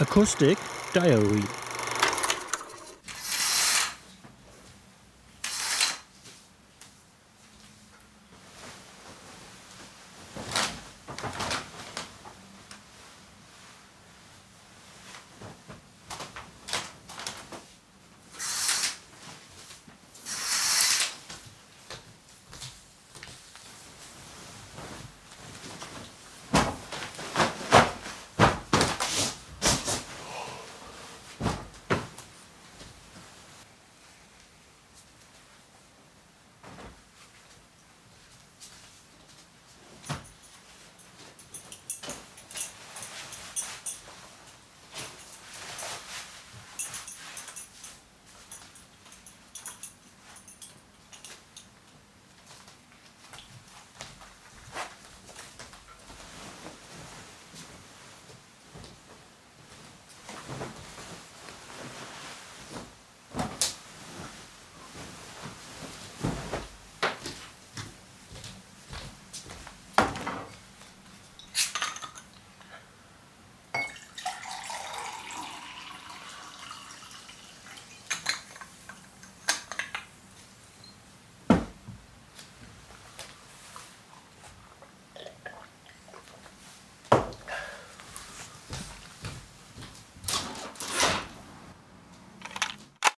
Acoustic Diary.